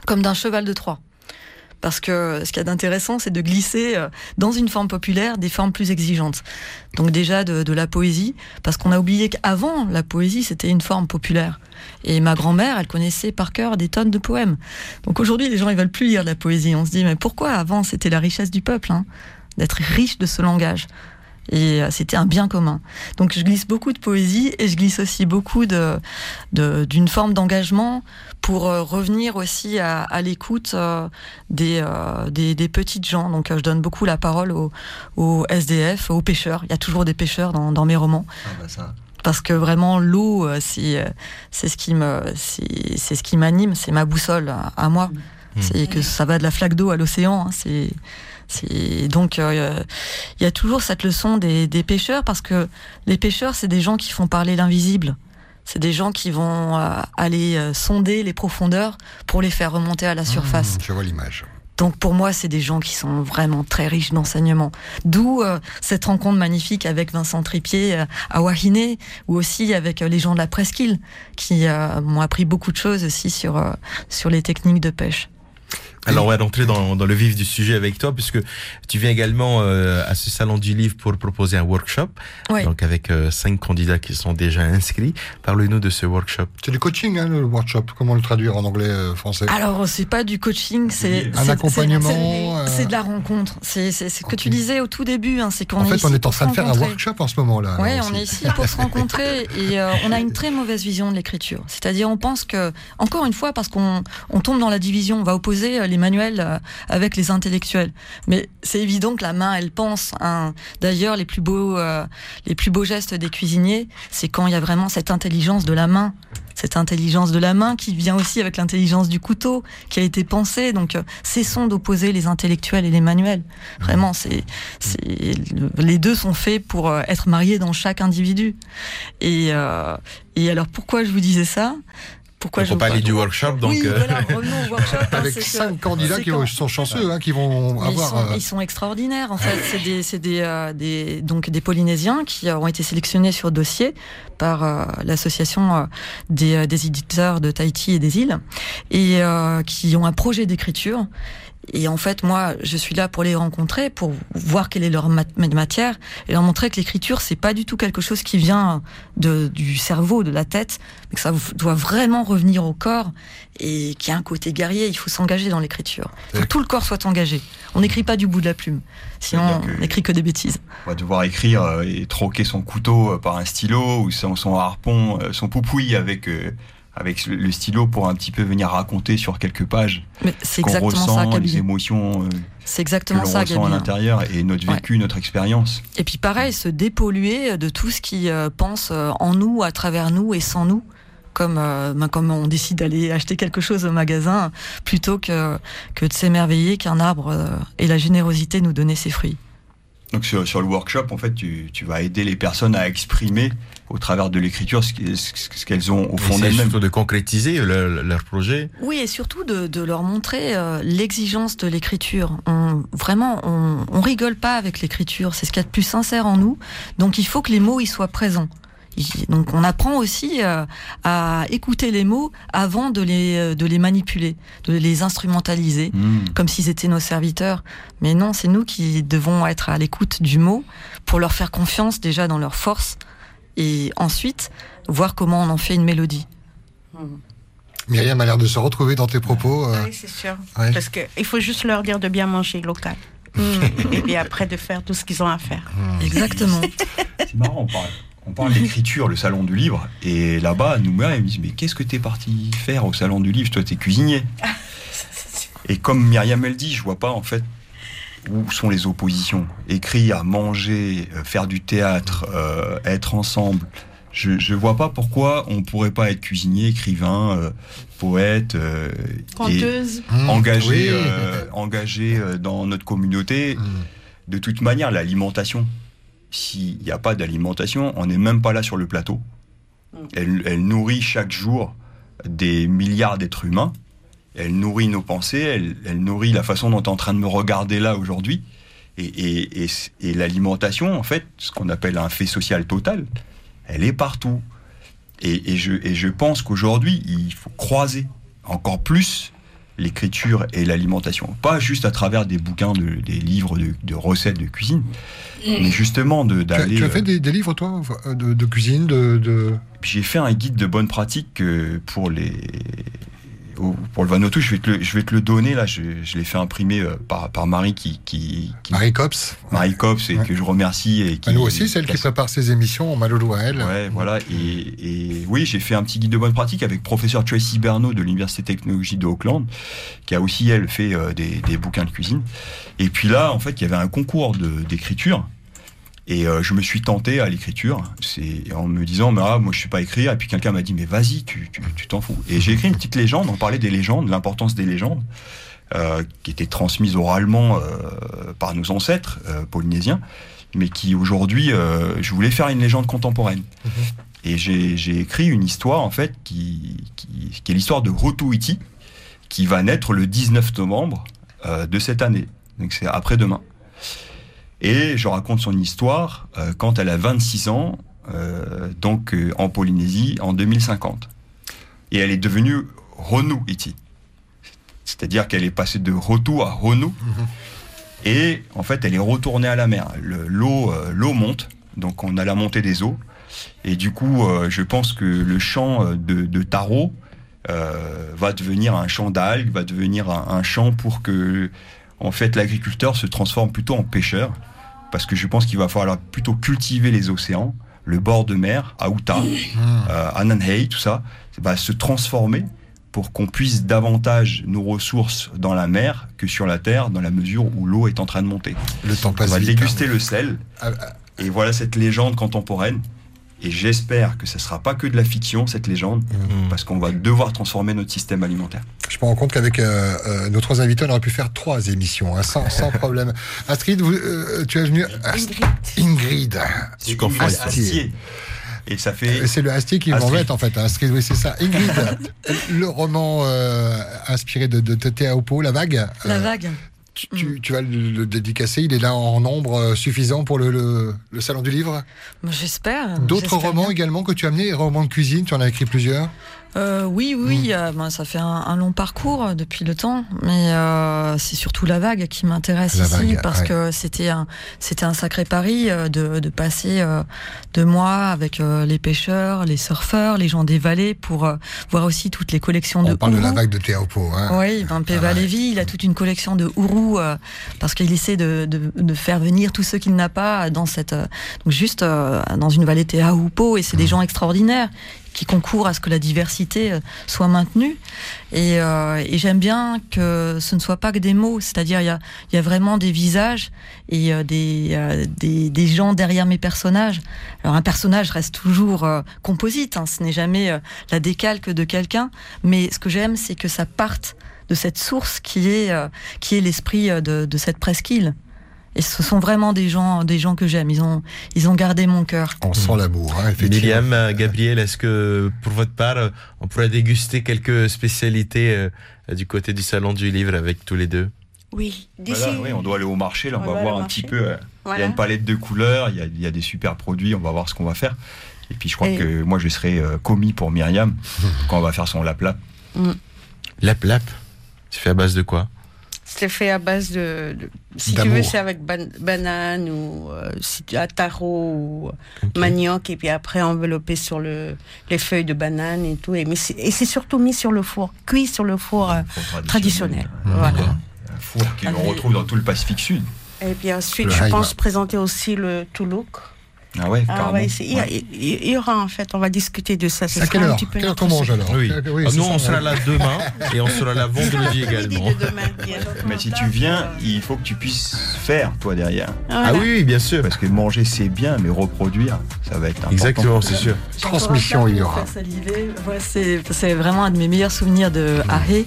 comme d'un cheval de Troie. Parce que ce qu'il y a d'intéressant, c'est de glisser euh, dans une forme populaire des formes plus exigeantes. Donc déjà de, la poésie, parce qu'on a oublié qu'avant, la poésie, c'était une forme populaire. Et ma grand-mère, elle connaissait par cœur des tonnes de poèmes. Donc aujourd'hui, les gens, ils veulent plus lire la poésie. On se dit, mais pourquoi avant, c'était la richesse du peuple, hein, d'être riche de ce langage? Et euh, c'était un bien commun. Donc je glisse beaucoup de poésie et je glisse aussi beaucoup de d'une forme d'engagement pour euh, revenir aussi à, à l'écoute euh, des, des, des petites gens. Donc je donne beaucoup la parole aux, aux, SDF, aux pêcheurs. Il y a toujours des pêcheurs dans, dans mes romans. Ah bah ça parce que vraiment l'eau c'est c'est ce qui me c'est ce qui m'anime c'est ma boussole à moi mmh. c'est que ça va de la flaque d'eau à l'océan hein. C'est donc euh, il y a toujours cette leçon des, pêcheurs parce que les pêcheurs c'est des gens qui font parler l'invisible. C'est des gens qui vont euh, aller euh, sonder les profondeurs pour les faire remonter à la mmh, surface. je vois l'image. Donc pour moi, c'est des gens qui sont vraiment très riches d'enseignement. D'où euh, cette rencontre magnifique avec Vincent Tripier euh, à Wahine, ou aussi avec euh, les gens de la presqu'île, qui m'ont appris beaucoup de choses aussi sur, sur les techniques de pêche. Alors on va rentrer dans, dans, le vif du sujet avec toi puisque tu viens également euh, à ce salon du livre pour proposer un workshop. Donc avec euh, cinq candidats qui sont déjà inscrits. Parle-nous de ce workshop. C'est du coaching hein, le workshop. Comment le traduire en anglais euh, français? Alors c'est pas du coaching, c'est un accompagnement. C'est de la rencontre. C'est ce que tu disais au tout début. Hein, c'est qu'on en fait on est en train de faire un workshop en ce moment là. Oui, on est ici pour se rencontrer et on a une très mauvaise vision de l'écriture. C'est-à-dire on pense que encore une fois parce qu'on on tombe dans la division, on va opposer les manuels euh, avec les intellectuels. Mais c'est évident que la main, elle pense. Hein. D'ailleurs, les plus beaux, euh, les plus beaux gestes des cuisiniers, c'est quand il y a vraiment cette intelligence de la main cette intelligence de la main qui vient aussi avec l'intelligence du couteau qui a été pensé. Donc, euh, cessons d'opposer les intellectuels et les manuels. Vraiment, c'est, les deux sont faits pour être mariés dans chaque individu. Et, et alors, pourquoi je vous disais ça? Pourquoi je parler du workshop, donc. Oui, euh, voilà, revenons au workshop. Hein, Avec cinq candidats qui sont chanceux, hein, qui vont avoir. Ils sont, euh, ils sont, extraordinaires, en fait. C'est des, des, euh, des, donc des Polynésiens qui ont été sélectionnés sur dossier par l'association des, des, éditeurs de Tahiti et des îles, et qui ont un projet d'écriture et en fait, moi, je suis là pour les rencontrer, pour voir quelle est leur matière, et leur montrer que l'écriture, c'est pas du tout quelque chose qui vient de, du cerveau, de la tête, mais que ça doit vraiment revenir au corps, et qu'il y a un côté guerrier, il faut s'engager dans l'écriture. Il faut que tout le corps soit engagé. On n'écrit pas du bout de la plume, sinon on n'écrit que des bêtises. On va devoir écrire euh, et troquer son couteau euh, par un stylo, ou son, son harpon, euh, son poupouille avec avec le stylo pour un petit peu venir raconter sur quelques pages c'est exactement ressent, ça, les émotions euh, c'est exactement que ça, ressent à l'intérieur et notre vécu, notre expérience. Et puis pareil, se dépolluer de tout ce qui euh, pense euh, en nous, à travers nous et sans nous. Comme, ben, comme on décide d'aller acheter quelque chose au magasin, plutôt que, que de s'émerveiller qu'un arbre et la générosité nous donner ses fruits. Donc sur, sur, le workshop, en fait, tu, tu, vas aider les personnes à exprimer au travers de l'écriture ce, qu'elles ont au fond d'elles-mêmes. Surtout de concrétiser leur, projet. Oui, et surtout de, de leur montrer euh, l'exigence de l'écriture. On, vraiment, on, on rigole pas avec l'écriture. C'est ce qu'il y a de plus sincère en nous. Donc il faut que les mots y soient présents. Donc on apprend aussi euh, à écouter les mots avant de les, euh, de les manipuler, de les instrumentaliser, hmm. comme s'ils étaient nos serviteurs. Mais non, c'est nous qui devons être à l'écoute du mot pour leur faire confiance déjà dans leur force et ensuite voir comment on en fait une mélodie. Hmm. Myriam a l'air de se retrouver dans tes propos. Euh. Oui, c'est sûr. Parce qu'il faut juste leur dire de bien manger local. Hmm. et puis après de faire tout ce qu'ils ont à faire. Exactement. C'est marrant, on parle on parle d'écriture, le salon du livre, et là-bas, nous ils me disent Mais qu'est-ce que t'es parti faire au salon du livre? Toi, t'es cuisinier. et comme Myriam, elle dit, je vois pas en fait où sont les oppositions? Écrire, manger, euh, faire du théâtre, euh, être ensemble. Je ne vois pas pourquoi on pourrait pas être cuisinier, écrivain, euh, poète, conteuse, mmh. engagé, engagé dans notre communauté. Mmh. De toute manière, l'alimentation, s'il n'y a pas d'alimentation, on n'est même pas là sur le plateau. Mm. Elle, nourrit chaque jour des milliards d'êtres humains. Elle nourrit nos pensées, elle, nourrit la façon dont tu es en train de me regarder là aujourd'hui. Et, l'alimentation, en fait, ce qu'on appelle un fait social total, elle est partout. Et, je, je pense qu'aujourd'hui, il faut croiser encore plus l'écriture et l'alimentation. Pas juste à travers des bouquins, des livres de recettes de cuisine, mais justement d'aller. Tu, as fait des, livres, toi, de, cuisine de, J'ai fait un guide de bonne pratique euh, pour les pour le Vanuatu, je vais te le, je vais te le donner là. Je, je l'ai fait imprimer euh, par, par Marie qui, qui, Marie Cops. Marie Cops et que je remercie et qui. nous aussi, celle qui prépare ses émissions en Maloulou à elle. Ouais, voilà. Et, et oui, j'ai fait un petit guide de bonne pratique avec professeur Tracy Bernot de l'université technologie de Auckland, qui a aussi elle fait euh, des, des, bouquins de cuisine. Et puis là, en fait, il y avait un concours d'écriture et euh, je me suis tenté à l'écriture, c'est en me disant, bah, moi je suis pas écrire. Et puis quelqu'un m'a dit, mais vas-y, tu t'en fous. Et j'ai écrit une petite légende, on parlait des légendes, l'importance des légendes, euh, qui étaient transmises oralement euh, par nos ancêtres polynésiens, mais qui aujourd'hui, je voulais faire une légende contemporaine. Mhm. Et j'ai écrit une histoire, en fait, qui, qui, qui est l'histoire de Rotuiti, qui va naître le 19 novembre de cette année. Donc c'est après-demain. Et je raconte son histoire euh, quand elle a 26 ans, euh, donc euh, en Polynésie, en 2050. Et elle est devenue Ronu Iti. C'est-à-dire qu'elle est passée de Rotu à Ronu. Et en fait, elle est retournée à la mer. Le- L'eau l'eau monte, donc on a la montée des eaux. Et du coup, je pense que le champ de, de Taro euh, va devenir un champ d'algues, va devenir un, un champ pour que, en fait, l'agriculteur se transforme plutôt en pêcheur. Parce que je pense qu'il va falloir plutôt cultiver les océans, le bord de mer, Aouta, euh, Ananhei, tout ça, va se transformer pour qu'on puisse davantage nos ressources dans la mer que sur la terre, dans la mesure où l'eau est en train de monter. Le temps On passe va vite. déguster le sel. Ah, ah. Et voilà cette légende contemporaine. Et j'espère que ce ne sera pas que de la fiction, cette légende, Mm. parce qu'on va devoir transformer notre système alimentaire. Je me rends compte qu'avec euh, euh, nos trois invités, on aurait pu faire trois émissions, hein, sans, sans problème. Astrid, vous, euh, tu es venu. Ingrid. Ingrid. Tu confonds Astier. Astier. Et ça fait. C'est le Astier qui m'embête en fait. hein. Astrid, oui, c'est ça. Ingrid, le roman euh, inspiré de, de Tete Aopo, La Vague. La euh, vague. Tu, tu- tu vas le, le dédicacer. Il est là en nombre euh, suffisant pour le, le, le salon du livre? J'espère. D'autres romans bien. également que tu as amenés, romans de cuisine. Tu en as écrit plusieurs? Euh, oui, oui, euh, ben, ça fait un, un long parcours euh, depuis le temps, mais euh, c'est surtout la vague qui m'intéresse ici vague, parce ouais. que c'était un, c'était un sacré pari euh, de, de passer euh, deux mois avec euh, les pêcheurs, les surfeurs, les gens des vallées pour euh, voir aussi toutes les collections de On parle de la vague de Théopo. Hein. Oui, ben Ah. Lévy, il a toute une collection de ourous euh, parce qu'il essaie de, de, de faire venir tous ceux qu'il n'a pas dans cette euh, donc juste euh, dans une vallée Teahupo et c'est Mmh. des gens extraordinaires qui concourent à ce que la diversité euh, soit maintenue et, euh, et j'aime bien que ce ne soit pas que des mots, c'est-à-dire il y a, y a vraiment des visages et euh, des, euh, des gens derrière mes personnages. Alors un personnage reste toujours euh, composite, hein, ce n'est jamais la décalque de quelqu'un, mais ce que j'aime c'est que ça parte de cette source qui est qui est l'esprit de, de cette presqu'île. Et ce sont vraiment des gens des gens que j'aime. Ils ont ils ont gardé mon cœur. On sent l'amour, hein, effectivement. Myriam, euh, Gabriel, est-ce que pour votre part, euh, on pourrait déguster quelques spécialités euh, du côté du salon du livre avec tous les deux? Oui. Voilà, oui, on doit aller au marché, là, on, On va voir un petit peu. Il y a une palette de couleurs, il y a, il y a des super produits, on va voir ce qu'on va faire. Et puis je crois Et- que moi je serai euh, commis pour Myriam quand on va faire son lap-lap. Lap lap C'est fait à base de quoi? C'est fait à base de. de- si tu veux, c'est avec ban- banane ou euh, si tu as taro ou manioc et puis après enveloppé sur le, les feuilles de banane et tout. Et, mais et c'est surtout mis sur le four, cuit sur le four euh, Four traditionnel. Mmh. Voilà. Un four qu'on retrouve dans tout le Pacifique Sud. Et puis ensuite, Le je pense présenter aussi le toulouk. Ah ouais, Ah, ouais, il, y Ouais. il aura en fait, on va discuter de ça. Ce À quelle un heure petit peu Quelle heure qu'on mange alors Oui. Euh, Ah, nous, ça, on sera là demain et on sera là vendredi également. de demain, bien. Mais si tu viens, il faut que tu puisses faire, toi, derrière. Ah oui, oui, bien sûr. Parce que manger, c'est bien, mais reproduire, ça va être important. Exactement, c'est sûr. Transmission, il y aura. Ouais, c'est vraiment un de mes meilleurs souvenirs de Ahé,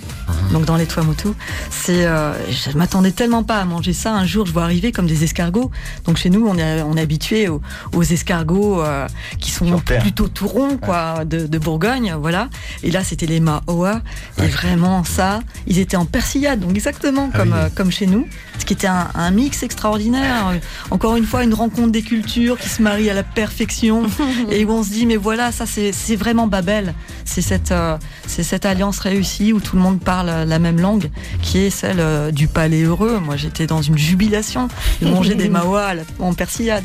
donc dans les Tuamotu. C'est, euh, je m'attendais tellement pas à manger ça. Un jour, je vois arriver comme des escargots. Donc chez nous, on est, on est habitué aux, aux escargots euh, qui sont Sur plutôt tout ronds, quoi, de, de Bourgogne, voilà. Et là, c'était les Maoa. Et vraiment, ça, ils étaient en persillade, donc exactement Ah comme, oui. euh, comme chez nous. Ce qui était un, un mix extraordinaire. Encore une fois, une rencontre des cultures qui se marient à la perfection et où on se dit mais voilà ça c'est c'est vraiment Babel c'est cette euh, c'est cette alliance réussie où tout le monde parle la même langue qui est celle euh, du palais heureux moi j'étais dans une jubilation de manger des la- en persillade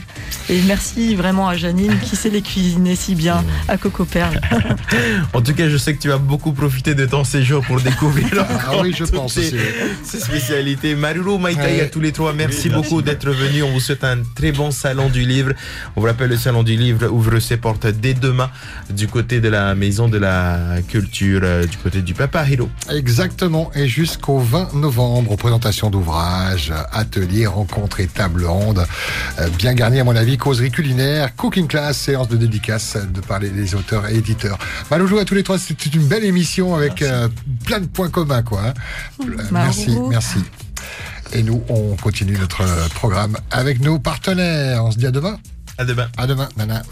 et merci vraiment à Janine qui sait les cuisiner si bien à Coco Perle En tout cas, je sais que tu as beaucoup profité de ton séjour pour découvrir Ah oui, je pense ces- spécialités. Maruro, Maïtaï, à tous les trois, merci Oui, merci. beaucoup d'être venus. On vous souhaite un très bon salon du livre. On vous rappelle, le salon du livre ouvre ses portes dès demain du côté de la maison de la culture, euh, du côté du Papa Hiro. Exactement, et jusqu'au 20 novembre, présentation d'ouvrages, ateliers, rencontres et tables rondes. Euh, Bien garni à mon avis, causerie culinaire, cooking class, séance de dédicace de parler des auteurs et éditeurs. Maloujou à tous les trois, c'était une belle émission avec Merci. euh, plein de points communs, quoi. hein. Euh, Merci, merci. Et nous, on continue notre programme avec nos partenaires. On se dit à demain. À demain. À demain, Nana.